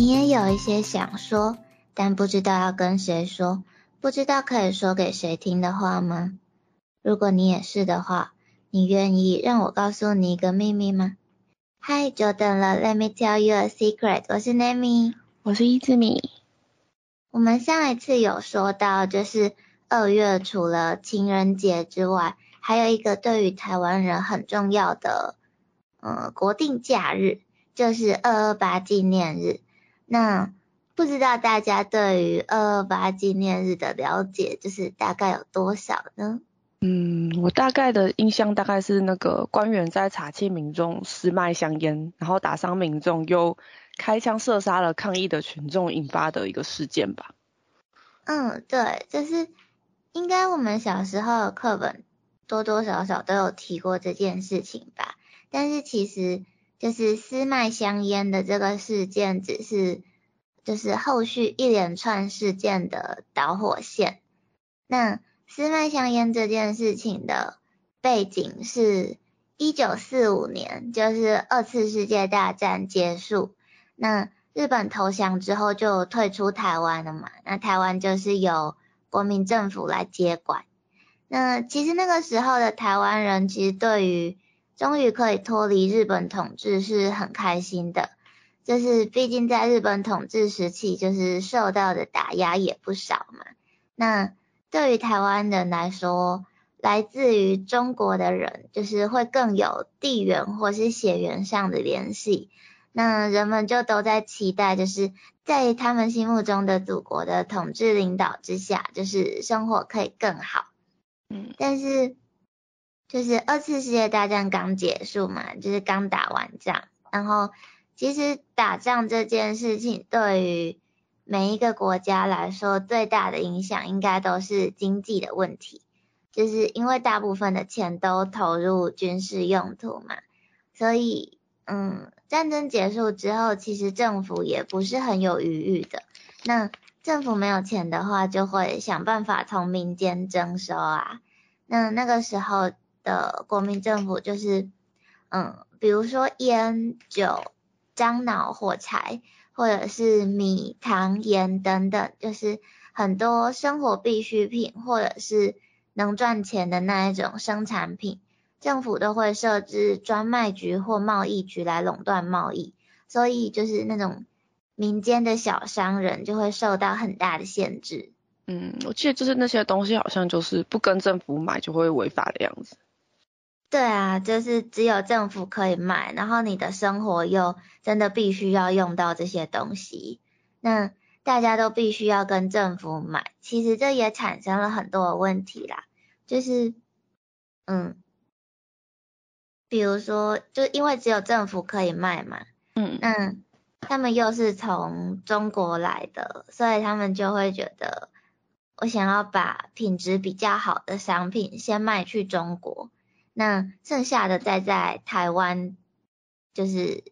你也有一些想说，但不知道要跟谁说，不知道可以说给谁听的话吗？如果你也是的话，你愿意让我告诉你一个秘密吗？嗨，久等了，Let me tell you a secret。我是 Nami，我是伊之米。我们上一次有说到，就是二月除了情人节之外，还有一个对于台湾人很重要的，呃，国定假日，就是二二八纪念日。那不知道大家对于二二八纪念日的了解，就是大概有多少呢？嗯，我大概的印象大概是那个官员在查缉民众私卖香烟，然后打伤民众，又开枪射杀了抗议的群众引发的一个事件吧。嗯，对，就是应该我们小时候的课本多多少少都有提过这件事情吧。但是其实。就是私卖香烟的这个事件，只是就是后续一连串事件的导火线。那私卖香烟这件事情的背景是，一九四五年，就是二次世界大战结束，那日本投降之后就退出台湾了嘛，那台湾就是由国民政府来接管。那其实那个时候的台湾人，其实对于终于可以脱离日本统治是很开心的，就是毕竟在日本统治时期，就是受到的打压也不少嘛。那对于台湾人来说，来自于中国的人，就是会更有地缘或是血缘上的联系。那人们就都在期待，就是在他们心目中的祖国的统治领导之下，就是生活可以更好。嗯，但是。就是二次世界大战刚结束嘛，就是刚打完仗，然后其实打仗这件事情对于每一个国家来说最大的影响应该都是经济的问题，就是因为大部分的钱都投入军事用途嘛，所以嗯，战争结束之后，其实政府也不是很有余裕的，那政府没有钱的话，就会想办法从民间征收啊，那那个时候。的国民政府就是，嗯，比如说烟酒、樟脑、火柴，或者是米、糖、盐等等，就是很多生活必需品，或者是能赚钱的那一种生产品，政府都会设置专卖局或贸易局来垄断贸易，所以就是那种民间的小商人就会受到很大的限制。嗯，我记得就是那些东西好像就是不跟政府买就会违法的样子。对啊，就是只有政府可以卖，然后你的生活又真的必须要用到这些东西，那大家都必须要跟政府买，其实这也产生了很多的问题啦，就是，嗯，比如说，就因为只有政府可以卖嘛，嗯，那他们又是从中国来的，所以他们就会觉得，我想要把品质比较好的商品先卖去中国。那剩下的再在台湾，就是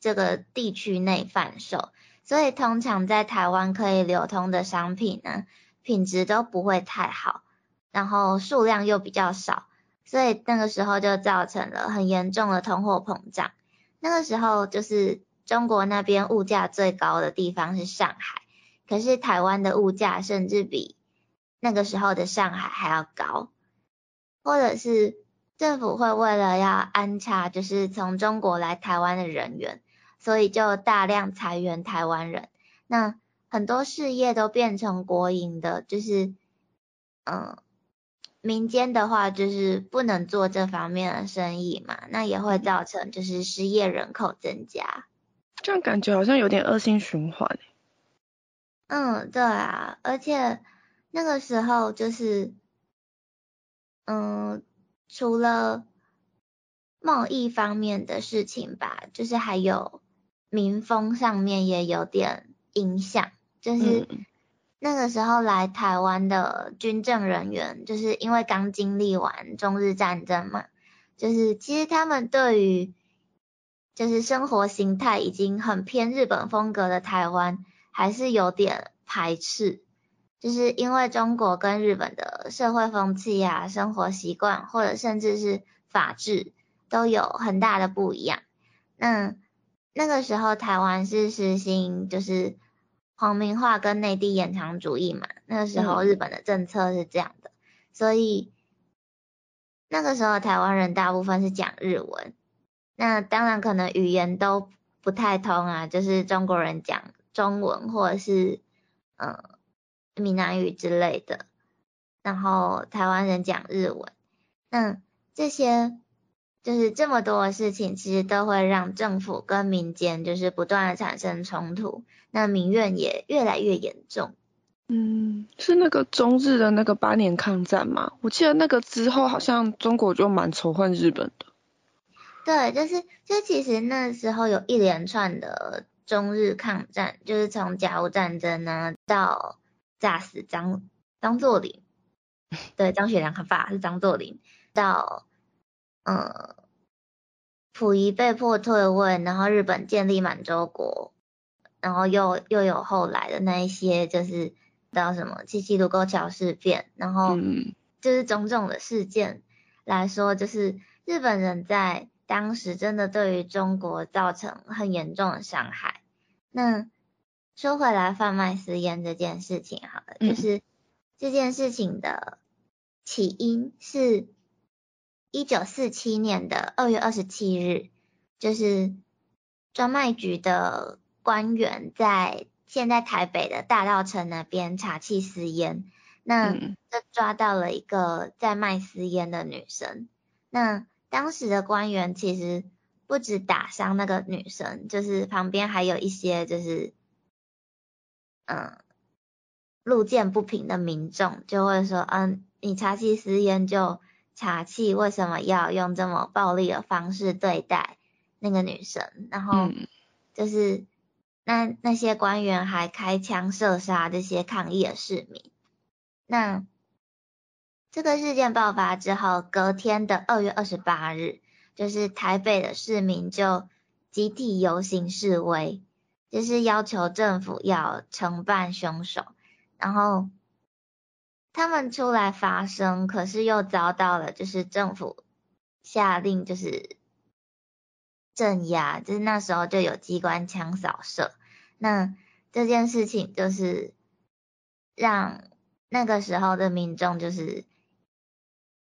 这个地区内贩售，所以通常在台湾可以流通的商品呢，品质都不会太好，然后数量又比较少，所以那个时候就造成了很严重的通货膨胀。那个时候就是中国那边物价最高的地方是上海，可是台湾的物价甚至比那个时候的上海还要高，或者是。政府会为了要安插就是从中国来台湾的人员，所以就大量裁员台湾人。那很多事业都变成国营的，就是嗯，民间的话就是不能做这方面的生意嘛，那也会造成就是失业人口增加。这样感觉好像有点恶性循环。嗯，对啊，而且那个时候就是嗯。除了贸易方面的事情吧，就是还有民风上面也有点影响。就是那个时候来台湾的军政人员，就是因为刚经历完中日战争嘛，就是其实他们对于就是生活形态已经很偏日本风格的台湾，还是有点排斥。就是因为中国跟日本的社会风气啊、生活习惯，或者甚至是法治，都有很大的不一样。那那个时候台湾是实行就是皇民化跟内地延长主义嘛，那个时候日本的政策是这样的，所以那个时候台湾人大部分是讲日文，那当然可能语言都不太通啊，就是中国人讲中文或者是嗯闽南语之类的，然后台湾人讲日文，那这些。就是这么多的事情，其实都会让政府跟民间就是不断的产生冲突，那民怨也越来越严重。嗯，是那个中日的那个八年抗战吗？我记得那个之后好像中国就蛮仇恨日本的。对，就是就其实那时候有一连串的中日抗战，就是从甲午战争呢到炸死张张作霖，对，张学良他爸是张作霖，到。嗯，溥仪被迫退位，然后日本建立满洲国，然后又又有后来的那一些，就是到什么七七卢沟桥事变，然后就是种种的事件来说，就是日本人在当时真的对于中国造成很严重的伤害。那说回来，贩卖私烟这件事情，好了，就是这件事情的起因是。一九四七年的二月二十七日，就是专卖局的官员在现在台北的大道城那边查缉私烟，那就抓到了一个在卖私烟的女生。那当时的官员其实不止打伤那个女生，就是旁边还有一些就是嗯路见不平的民众就会说，嗯，你查缉私烟就。查气为什么要用这么暴力的方式对待那个女生？然后就是那那些官员还开枪射杀这些抗议的市民。那这个事件爆发之后，隔天的二月二十八日，就是台北的市民就集体游行示威，就是要求政府要惩办凶手，然后。他们出来发声，可是又遭到了就是政府下令就是镇压，就是那时候就有机关枪扫射。那这件事情就是让那个时候的民众就是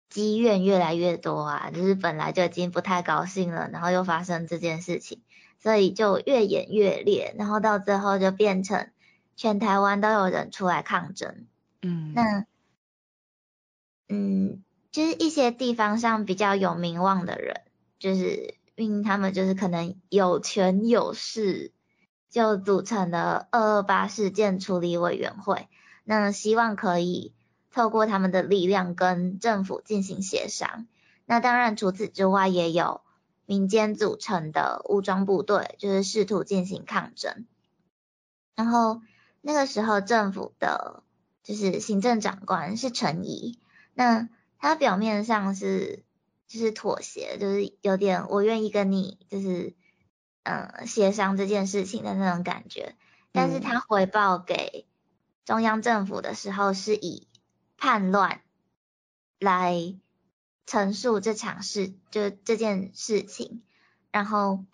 积怨越来越多啊，就是本来就已经不太高兴了，然后又发生这件事情，所以就越演越烈，然后到最后就变成全台湾都有人出来抗争。嗯，那，嗯，就是一些地方上比较有名望的人，就是因为他们就是可能有权有势，就组成了二二八事件处理委员会。那希望可以透过他们的力量跟政府进行协商。那当然除此之外，也有民间组成的武装部队，就是试图进行抗争。然后那个时候政府的。就是行政长官是陈仪，那他表面上是就是妥协，就是有点我愿意跟你就是嗯协商这件事情的那种感觉，但是他回报给中央政府的时候是以叛乱来陈述这场事，就这件事情，然后。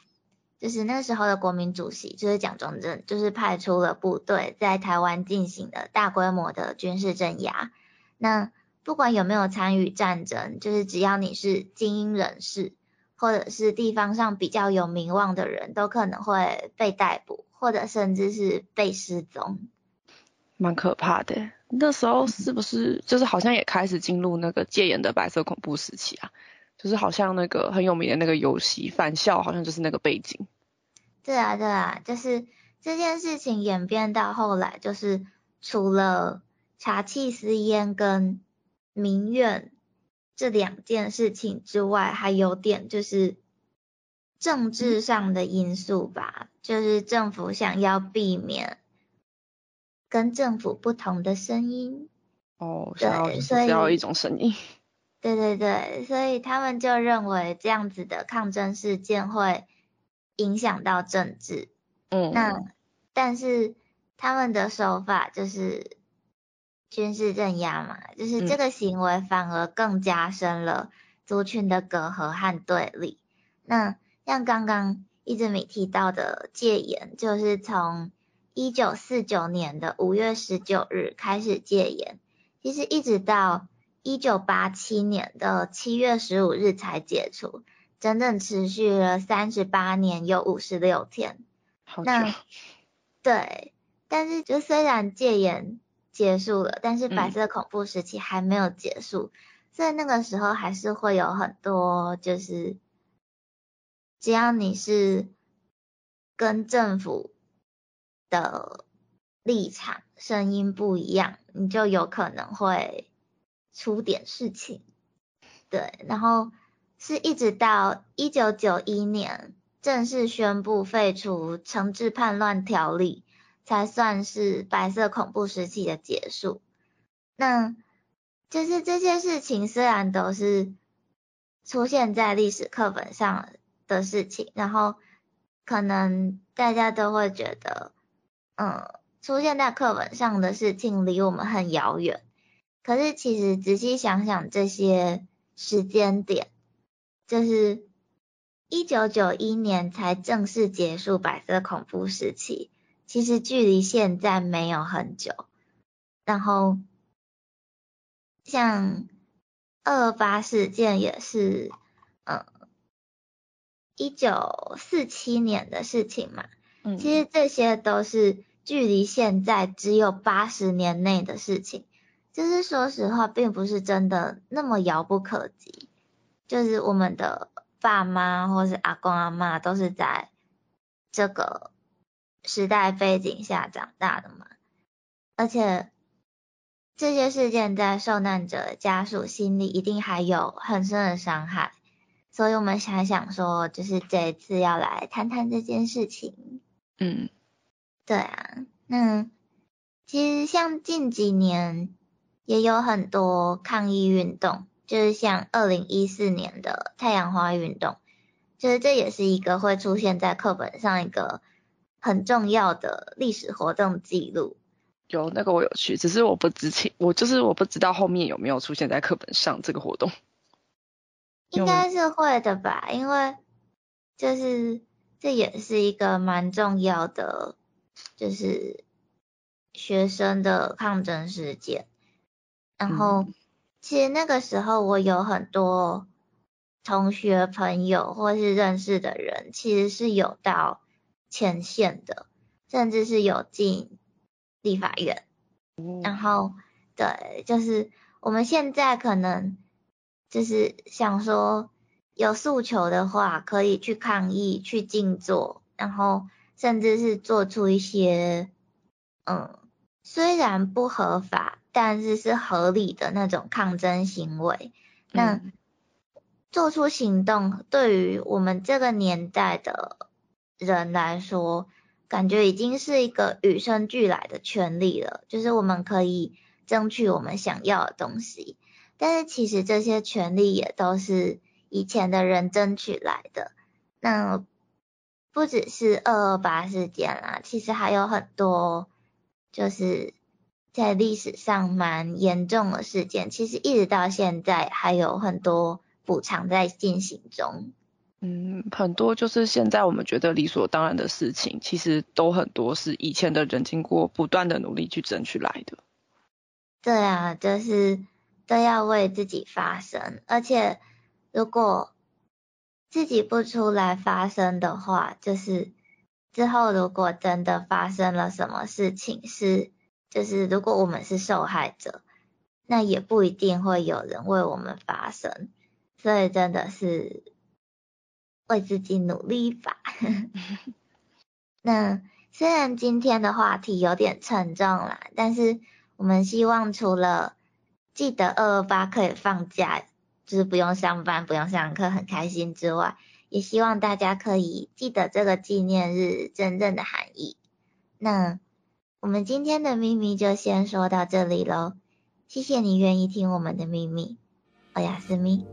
就是那时候的国民主席，就是蒋中正，就是派出了部队在台湾进行了大规模的军事镇压。那不管有没有参与战争，就是只要你是精英人士，或者是地方上比较有名望的人，都可能会被逮捕，或者甚至是被失踪。蛮可怕的。那时候是不是就是好像也开始进入那个戒严的白色恐怖时期啊？就是好像那个很有名的那个游戏《返校》，好像就是那个背景。对啊，对啊，就是这件事情演变到后来，就是除了查气私烟跟民怨这两件事情之外，还有点就是政治上的因素吧。就是政府想要避免跟政府不同的声音。哦，对，所以要一种声音。对对对，所以他们就认为这样子的抗争事件会影响到政治。嗯，那但是他们的手法就是军事镇压嘛，就是这个行为反而更加深了族群的隔阂和对立。那像刚刚一直米提到的戒严，就是从一九四九年的五月十九日开始戒严，其实一直到一九八七年的七月十五日才解除，整整持续了三十八年有五十六天。好那对，但是就虽然戒严结束了，但是白色恐怖时期还没有结束，所以那个时候还是会有很多就是。只要你是跟政府的立场声音不一样，你就有可能会出点事情。对，然后是一直到一九九一年正式宣布废除惩治叛乱条例，才算是白色恐怖时期的结束。那就是这些事情虽然都是出现在历史课本上。的事情，然后可能大家都会觉得，嗯，出现在课本上的事情离我们很遥远。可是其实仔细想想，这些时间点，就是一九九一年才正式结束白色恐怖时期，其实距离现在没有很久。然后像二二八事件也是，嗯。一九四七年的事情嘛，嗯，其实这些都是距离现在只有八十年内的事情，就是说实话，并不是真的那么遥不可及。就是我们的爸妈或是阿公阿妈都是在这个时代背景下长大的嘛，而且这些事件在受难者家属心里一定还有很深的伤害。所以我们想想说，就是这一次要来谈谈这件事情。嗯，对啊，那其实像近几年也有很多抗议运动，就是像二零一四年的太阳花运动，就是这也是一个会出现在课本上一个很重要的历史活动记录。有那个我有去，只是我不知情，我就是我不知道后面有没有出现在课本上这个活动。应该是会的吧，因为就是这也是一个蛮重要的，就是学生的抗争事件。然后其实那个时候我有很多同学朋友或是认识的人，其实是有到前线的，甚至是有进立法院。然后对，就是我们现在可能。就是想说，有诉求的话，可以去抗议、去静坐，然后甚至是做出一些，嗯，虽然不合法，但是是合理的那种抗争行为。那做出行动，对于我们这个年代的人来说，感觉已经是一个与生俱来的权利了，就是我们可以争取我们想要的东西。但是其实这些权利也都是以前的人争取来的。那不只是二二八事件啦，其实还有很多就是在历史上蛮严重的事件，其实一直到现在还有很多补偿在进行中。嗯，很多就是现在我们觉得理所当然的事情，其实都很多是以前的人经过不断的努力去争取来的。对啊，就是。都要为自己发声，而且如果自己不出来发声的话，就是之后如果真的发生了什么事情，是就是如果我们是受害者，那也不一定会有人为我们发声，所以真的是为自己努力吧。那虽然今天的话题有点沉重啦，但是我们希望除了记得二二八可以放假，就是不用上班、不用上课，很开心之外，也希望大家可以记得这个纪念日真正的含义。那我们今天的秘密就先说到这里喽，谢谢你愿意听我们的秘密，我雅思密。